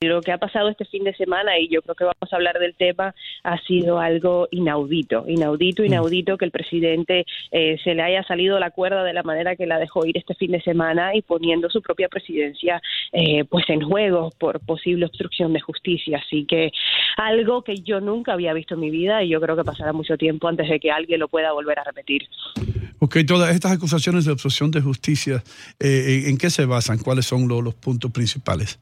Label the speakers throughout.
Speaker 1: Lo que ha pasado este fin de semana, y yo creo que vamos a hablar del tema, ha sido algo inaudito, inaudito, inaudito que el presidente eh, se le haya salido la cuerda de la manera que la dejó ir este fin de semana y poniendo su propia presidencia eh, pues en juego por posible obstrucción de justicia. Así que algo que yo nunca había visto en mi vida y yo creo que pasará mucho tiempo antes de que alguien lo pueda volver a repetir.
Speaker 2: Ok, todas estas acusaciones de obstrucción de justicia, eh, ¿en qué se basan? ¿Cuáles son los puntos principales?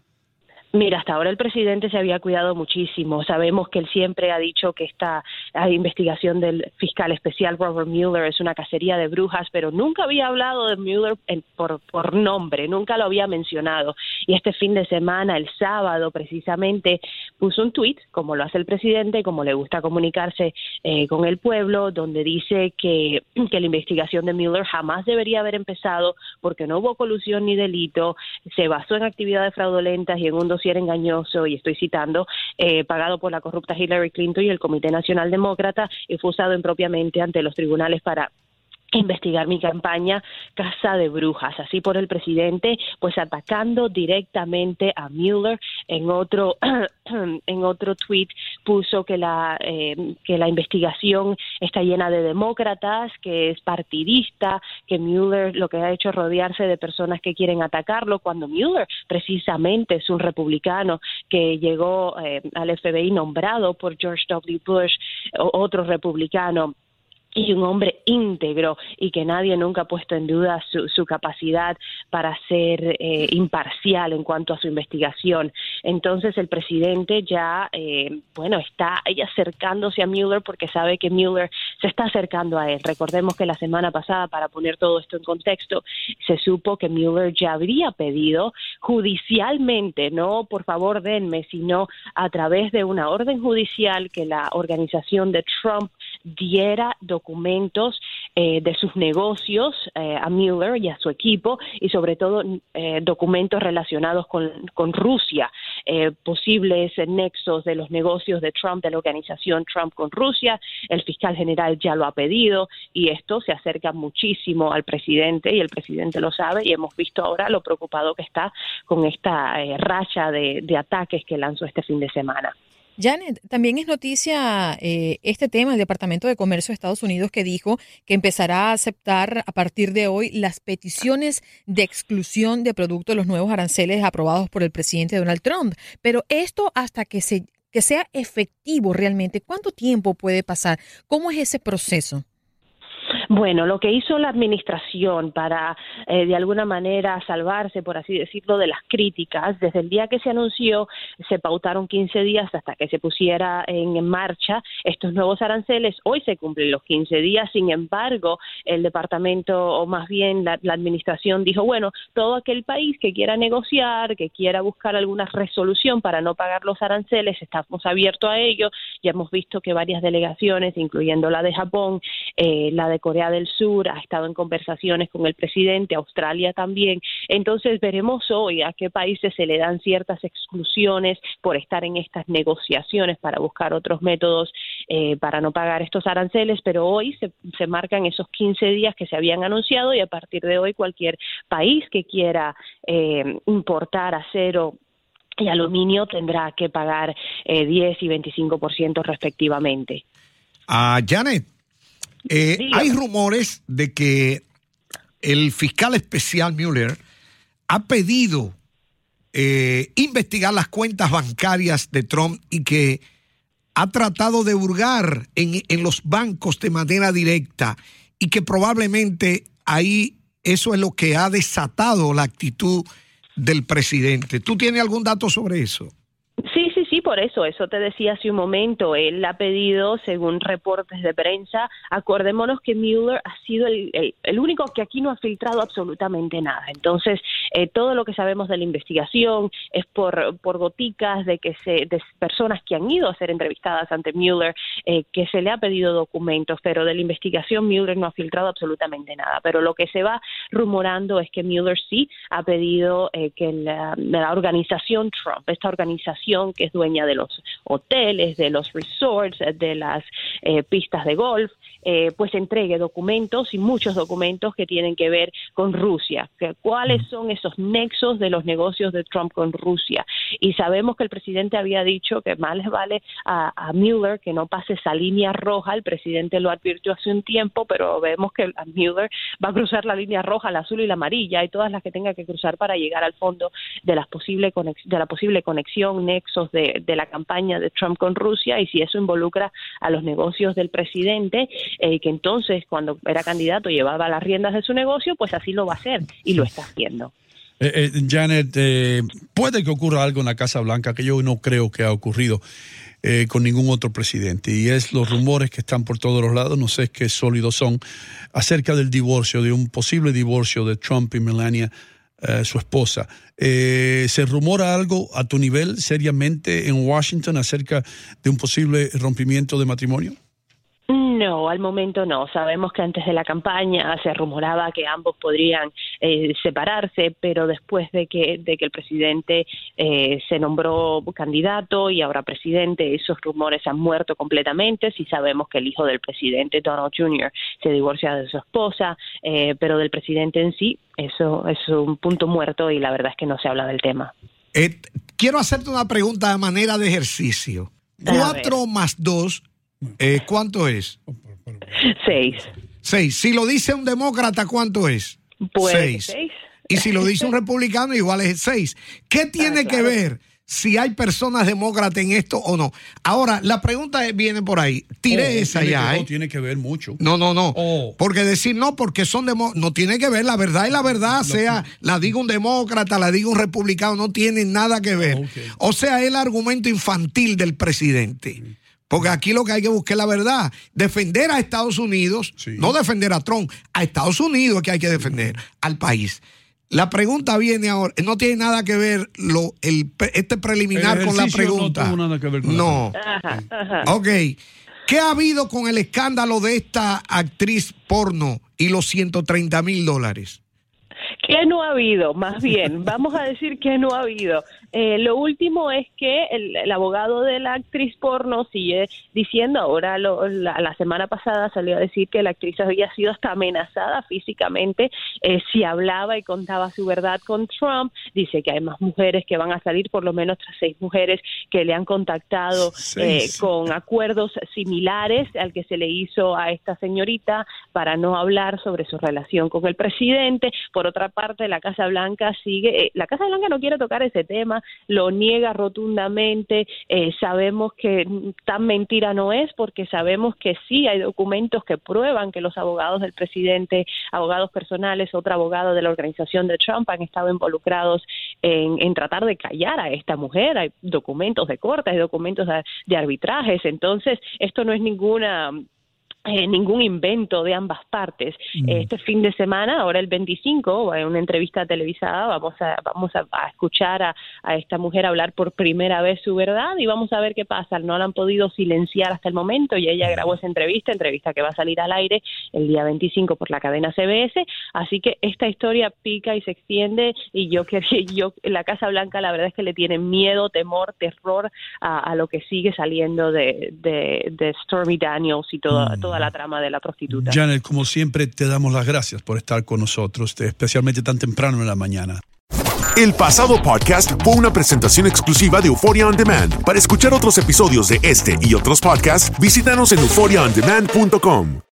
Speaker 1: Mira, hasta ahora el presidente se había cuidado muchísimo. Sabemos que él siempre ha dicho que esta investigación del fiscal especial Robert Mueller es una cacería de brujas, pero nunca había hablado de Mueller por, por nombre, nunca lo había mencionado. Y este fin de semana, el sábado precisamente, puso un tuit, como lo hace el presidente, como le gusta comunicarse eh, con el pueblo, donde dice que, que la investigación de Mueller jamás debería haber empezado porque no hubo colusión ni delito, se basó en actividades fraudulentas y en un dossier engañoso, y estoy citando, eh, pagado por la corrupta Hillary Clinton y el Comité Nacional Demócrata y fue usado impropiamente ante los tribunales para investigar mi campaña Casa de Brujas, así por el presidente, pues atacando directamente a Mueller. En otro en otro tweet puso que la eh, que la investigación está llena de demócratas, que es partidista, que Mueller lo que ha hecho es rodearse de personas que quieren atacarlo, cuando Mueller precisamente es un republicano que llegó eh, al FBI nombrado por George W. Bush, otro republicano y un hombre íntegro y que nadie nunca ha puesto en duda su, capacidad para ser eh, imparcial en cuanto a su investigación. Entonces el presidente ya, eh, bueno, está acercándose a Mueller porque sabe que Mueller se está acercando a él. Recordemos que la semana pasada, para poner todo esto en contexto, se supo que Mueller ya habría pedido judicialmente, no por favor denme, sino a través de una orden judicial que la organización de Trump diera documentos eh, de sus negocios eh, a Mueller y a su equipo y sobre todo eh, documentos relacionados con, con Rusia, posibles nexos de los negocios de Trump, de la organización Trump con Rusia. El fiscal general ya lo ha pedido y esto se acerca muchísimo al presidente y el presidente lo sabe y hemos visto ahora lo preocupado que está con esta racha de ataques que lanzó este fin de semana.
Speaker 3: Janet, también es noticia eh, este tema, el Departamento de Comercio de Estados Unidos que dijo que empezará a aceptar a partir de hoy las peticiones de exclusión de productos de los nuevos aranceles aprobados por el presidente Donald Trump. Pero esto hasta que, se, que sea efectivo realmente, ¿cuánto tiempo puede pasar? ¿Cómo es ese proceso?
Speaker 1: Bueno, lo que hizo la administración para, eh, de alguna manera, salvarse, por así decirlo, de las críticas, desde el día que se anunció, se pautaron 15 días hasta que se pusiera en marcha estos nuevos aranceles. Hoy se cumplen los 15 días, sin embargo, el departamento, o más bien la, la administración, dijo, bueno, todo aquel país que quiera negociar, que quiera buscar alguna resolución para no pagar los aranceles, estamos abiertos a ello. Ya hemos visto que varias delegaciones, incluyendo la de Japón, eh, la de Corea, Corea del Sur ha estado en conversaciones con el presidente, Australia también. Entonces veremos hoy a qué países se le dan ciertas exclusiones por estar en estas negociaciones para buscar otros métodos eh, para no pagar estos aranceles, pero hoy se, marcan esos 15 días que se habían anunciado y a partir de hoy cualquier país que quiera eh, importar acero y aluminio tendrá que pagar eh, 10 y 25% respectivamente.
Speaker 4: A ah, Janet, eh, hay rumores de que el fiscal especial Mueller ha pedido eh, investigar las cuentas bancarias de Trump y que ha tratado de hurgar en, en los bancos de manera directa y que probablemente ahí eso es lo que ha desatado la actitud del presidente. ¿Tú tienes algún dato sobre eso?
Speaker 1: Por eso, eso te decía hace un momento, él ha pedido, según reportes de prensa, acordémonos que Mueller ha sido el, el, único que aquí no ha filtrado absolutamente nada. Entonces, eh, todo lo que sabemos de la investigación es por, por goticas de que se, de personas que han ido a ser entrevistadas ante Mueller, eh, que se le ha pedido documentos, pero de la investigación Mueller no ha filtrado absolutamente nada. Pero lo que se va rumorando es que Mueller sí ha pedido eh, que la, la organización Trump, esta organización que es dueña dueña de los hoteles, de los resorts, de las eh, pistas de golf, eh, pues entregue documentos y muchos documentos que tienen que ver con Rusia. ¿Cuáles son esos nexos de los negocios de Trump con Rusia? Y sabemos que el presidente había dicho que más les vale a, Mueller que no pase esa línea roja. El presidente lo advirtió hace un tiempo, pero vemos que a Mueller va a cruzar la línea roja, la azul y la amarilla y todas las que tenga que cruzar para llegar al fondo de, las posible de la posible conexión, nexos de, de la campaña de Trump con Rusia y si eso involucra a los negocios del presidente, eh, que entonces cuando era candidato llevaba las riendas de su negocio, pues así lo va a hacer y lo está haciendo.
Speaker 2: Eh, eh, Janet, puede que ocurra algo en la Casa Blanca que yo no creo que ha ocurrido con ningún otro presidente y es los rumores que están por todos los lados, no sé qué sólidos son, acerca del divorcio, de un posible divorcio de Trump y Melania, su esposa. ¿Se rumora algo a tu nivel seriamente en Washington acerca de un posible rompimiento de matrimonio?
Speaker 1: No, al momento no. Sabemos que antes de la campaña se rumoraba que ambos podrían eh, separarse, pero después de que, de que el presidente eh, se nombró candidato y ahora presidente, esos rumores han muerto completamente. Sí sabemos que el hijo del presidente, Donald Jr., se divorcia de su esposa, eh, pero del presidente en sí, eso es un punto muerto y la verdad es que no se habla del tema.
Speaker 4: quiero hacerte una pregunta de manera de ejercicio. Cuatro más dos eh, ¿Cuánto es?
Speaker 1: Seis.
Speaker 4: Seis. Si lo dice un demócrata, ¿cuánto es?
Speaker 1: Pues seis.
Speaker 4: Y si lo dice un republicano, igual es seis. ¿Qué tiene ah, que ver si hay personas demócratas en esto o no? Ahora, la pregunta viene por ahí. Tiré oh, esa ya.
Speaker 2: no ¿eh? tiene que ver mucho.
Speaker 4: No, no, no. Oh. Porque decir no, porque son demócratas, no tiene que ver. La verdad y la verdad, sea la diga un demócrata, la diga un republicano, no tiene nada que ver. O sea, el argumento infantil del presidente. Porque aquí lo que hay que buscar es la verdad. Defender a Estados Unidos, no defender a Trump, a Estados Unidos es que hay que defender, al país. La pregunta viene ahora, no tiene nada que ver lo, el, este preliminar con la pregunta.
Speaker 2: No tuvo nada que ver con
Speaker 4: No. Ok. ¿Qué ha habido con el escándalo de esta actriz porno y los 130 mil dólares?
Speaker 1: ¿Qué no ha habido? Más bien, vamos a decir que no ha habido. Eh, lo último es que el, abogado de la actriz porno sigue diciendo, ahora la, semana pasada salió a decir que la actriz había sido hasta amenazada físicamente eh, si hablaba y contaba su verdad con Trump. Dice que hay más mujeres que van a salir, por lo menos tras seis mujeres que le han contactado eh, con acuerdos similares al que se le hizo a esta señorita para no hablar sobre su relación con el presidente. Por otra parte, la Casa Blanca sigue, la Casa Blanca no quiere tocar ese tema lo niega rotundamente. Eh, sabemos que tan mentira no es porque sabemos que sí hay documentos que prueban que los abogados del presidente, abogados personales, otro abogado de la organización de Trump han estado involucrados en, en tratar de callar a esta mujer. Hay documentos de corte, hay documentos de arbitrajes. Entonces, esto no es ninguna eh, ningún invento de ambas partes. Mm. Este fin de semana, ahora el 25, en una entrevista televisada, vamos a, vamos a, escuchar a, esta mujer hablar por primera vez su verdad y vamos a ver qué pasa. No la han podido silenciar hasta el momento y ella grabó esa entrevista, entrevista que va a salir al aire el día 25 por la cadena CBS. Así que esta historia pica y se extiende y yo que yo la Casa Blanca la verdad es que le tiene miedo, temor, terror a, lo que sigue saliendo de, de, Stormy Daniels y toda, mm. Toda la trama de la prostituta.
Speaker 2: Janet, como siempre, te damos las gracias por estar con nosotros, especialmente tan temprano en la mañana.
Speaker 5: El pasado podcast fue una presentación exclusiva de Euphoria On Demand. Para escuchar otros episodios de este y otros podcasts, visítanos en euphoriaondemand.com.